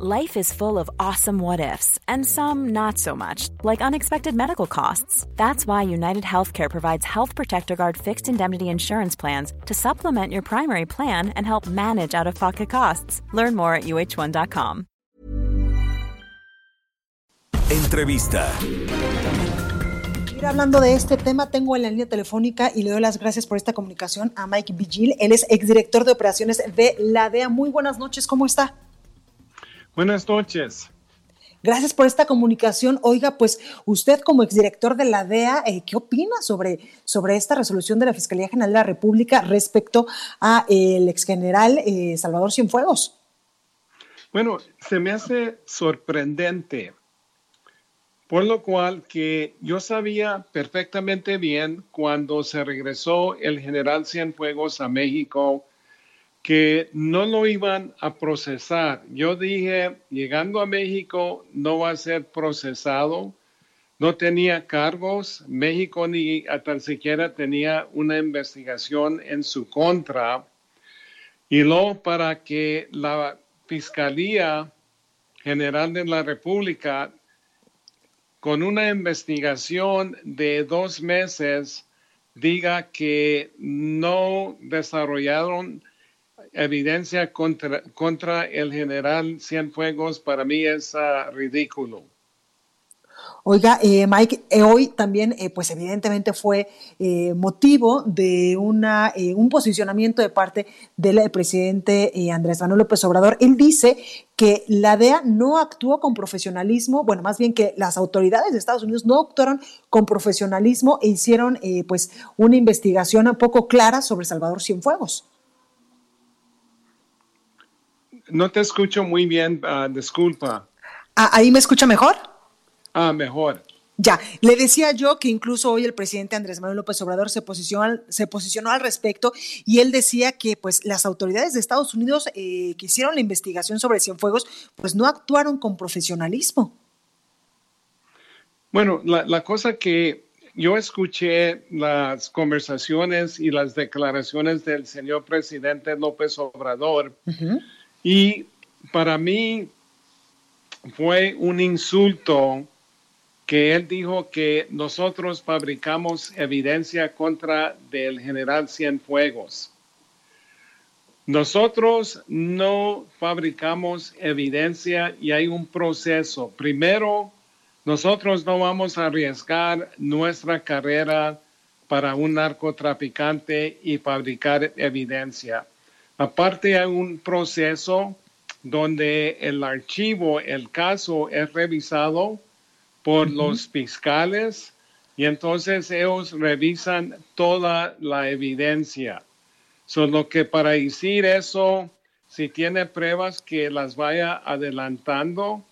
Life is full of awesome what ifs, and some not so much, like unexpected medical costs. That's why United Healthcare provides Health Protector Guard fixed indemnity insurance plans to supplement your primary plan and help manage out of pocket costs. Learn more at uh1.com. Entrevista. Hablando de este tema, tengo en la línea telefónica y le doy las gracias por esta comunicación a Mike Vigil. Él es exdirector de operaciones de la DEA. Muy buenas noches, ¿cómo está? Buenas noches. Gracias por esta comunicación. Oiga, pues usted como exdirector de la DEA, eh, ¿qué opina sobre, sobre esta resolución de la Fiscalía General de la República respecto a el exgeneral eh, Salvador Cienfuegos? Bueno, se me hace sorprendente, por lo cual que yo sabía perfectamente bien cuando se regresó el general Cienfuegos a México que no lo iban a procesar. Yo dije, llegando a México no va a ser procesado, no tenía cargos, México ni tan siquiera tenía una investigación en su contra. Y luego para que la Fiscalía General de la República, con una investigación de dos meses, diga que no desarrollaron evidencia contra, contra el general Cienfuegos para mí es uh, ridículo. Oiga, eh, Mike, eh, hoy también, eh, pues evidentemente fue motivo de una, un posicionamiento de parte del presidente Andrés Manuel López Obrador. Él dice que la DEA no actuó con profesionalismo, bueno, más bien que las autoridades de Estados Unidos no actuaron con profesionalismo e hicieron, pues, una investigación un poco clara sobre Salvador Cienfuegos. No te escucho muy bien, uh, disculpa. Ah, ¿Ahí me escucha mejor? Ah, mejor. Ya, le decía yo que incluso hoy el presidente Andrés Manuel López Obrador se posicionó, se posicionó al respecto y él decía que pues las autoridades de Estados Unidos eh, que hicieron la investigación sobre Cienfuegos pues no actuaron con profesionalismo. Bueno, la, la cosa que yo escuché las conversaciones y las declaraciones del señor presidente López Obrador. Y para mí fue un insulto que él dijo que nosotros fabricamos evidencia contra del general Cienfuegos. Nosotros no fabricamos evidencia y hay un proceso. Primero, nosotros no vamos a arriesgar nuestra carrera para un narcotraficante y fabricar evidencia. Aparte hay un proceso donde el archivo, el caso es revisado por los fiscales y entonces ellos revisan toda la evidencia. Solo que para decir eso, si tiene pruebas que las vaya adelantando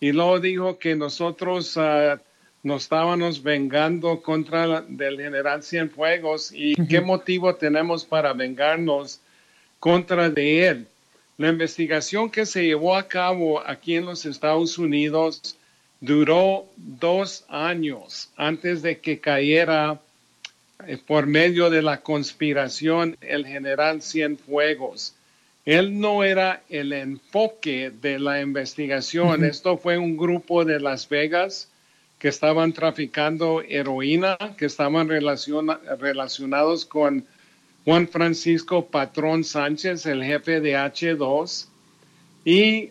y luego dijo que nosotros uh, nos estábamos vengando contra del general Cienfuegos y qué motivo tenemos para vengarnos contra de él. La investigación que se llevó a cabo aquí en los Estados Unidos duró dos años antes de que cayera eh, por medio de la conspiración el general Cienfuegos. Él no era el enfoque de la investigación. Esto fue un grupo de Las Vegas que estaban traficando heroína, que estaban relacionados con Juan Francisco Patrón Sánchez, el jefe de H2, y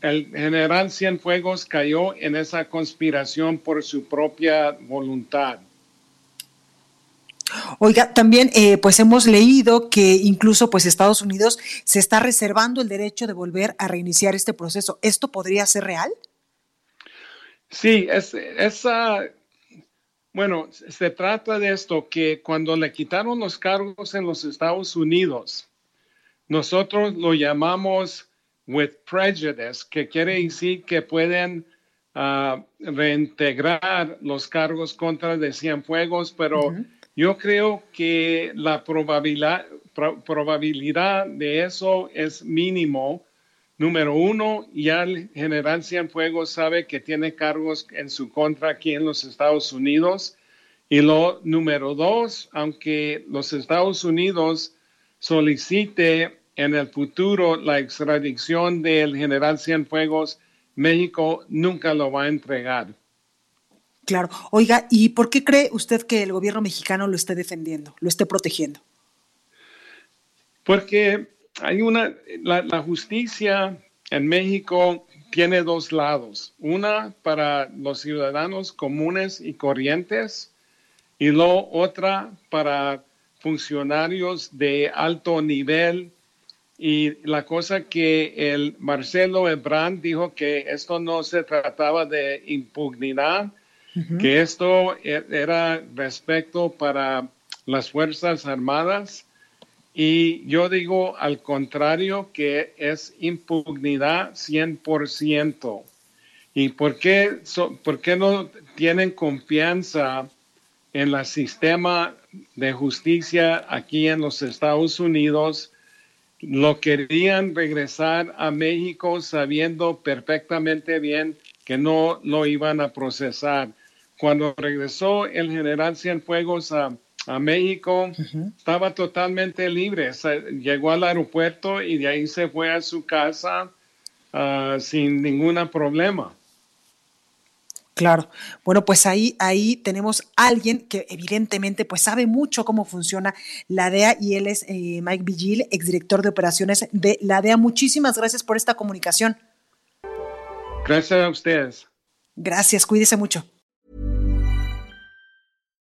el general Cienfuegos cayó en esa conspiración por su propia voluntad. Oiga, también eh, pues hemos leído que incluso pues Estados Unidos se está reservando el derecho de volver a reiniciar este proceso. ¿Esto podría ser real? Sí, es, esa bueno, se trata de esto, que cuando le quitaron los cargos en los Estados Unidos, nosotros lo llamamos with prejudice, que quiere decir que pueden ah, reintegrar los cargos contra de Cienfuegos, pero yo creo que la probabilidad, probabilidad de eso es mínimo. Número uno, ya el general Cienfuegos sabe que tiene cargos en su contra aquí en los Estados Unidos. Y lo número dos, aunque los Estados Unidos solicite en el futuro la extradición del general Cienfuegos, México nunca lo va a entregar. Claro. Oiga, ¿y por qué cree usted que el gobierno mexicano lo esté defendiendo, lo esté protegiendo? Porque hay una, la, justicia en México tiene dos lados. Una para los ciudadanos comunes y corrientes y lo otra para funcionarios de alto nivel. Y la cosa que el Marcelo Ebrard dijo que esto no se trataba de impunidad, que esto e, era respecto para las Fuerzas Armadas. Y yo digo al contrario que es impunidad 100%. ¿Y por qué, por qué no tienen confianza en el sistema de justicia aquí en los Estados Unidos? Lo querían regresar a México sabiendo perfectamente bien que no lo iban a procesar. Cuando regresó el general Cienfuegos a, a México, estaba totalmente libre. llegó al aeropuerto y de ahí se fue a su casa ah, sin ningún problema. Claro. Bueno, pues ahí, ahí tenemos a alguien que evidentemente pues sabe mucho cómo funciona la DEA y él es eh, Mike Vigil, exdirector de operaciones de la DEA. Muchísimas gracias por esta comunicación. Gracias a ustedes. Gracias, cuídese mucho.